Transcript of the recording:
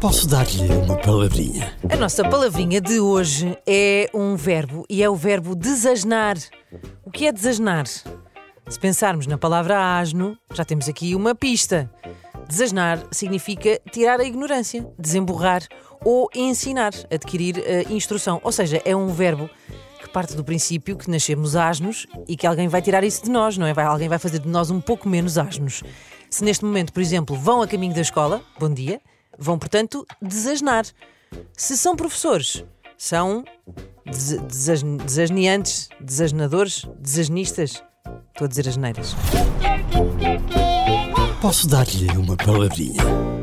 Posso dar-lhe uma palavrinha? A nossa palavrinha de hoje é um verbo e é o verbo desasnar. O que é desasnar? Se pensarmos na palavra asno, já temos aqui uma pista. Desasnar significa tirar a ignorância, desemborrar ou ensinar, adquirir uh, instrução. Ou seja, é um verbo que parte do princípio que nascemos asnos e que alguém vai tirar isso de nós, não é? Alguém vai fazer de nós um pouco menos asnos. Se neste momento, por exemplo, vão a caminho da escola, bom dia, Vão, portanto, desasnar. Se são professores, são des desasn desasneantes, desasnadores, desasnistas. Estou a dizer as neiras. Posso dar-lhe uma palavrinha?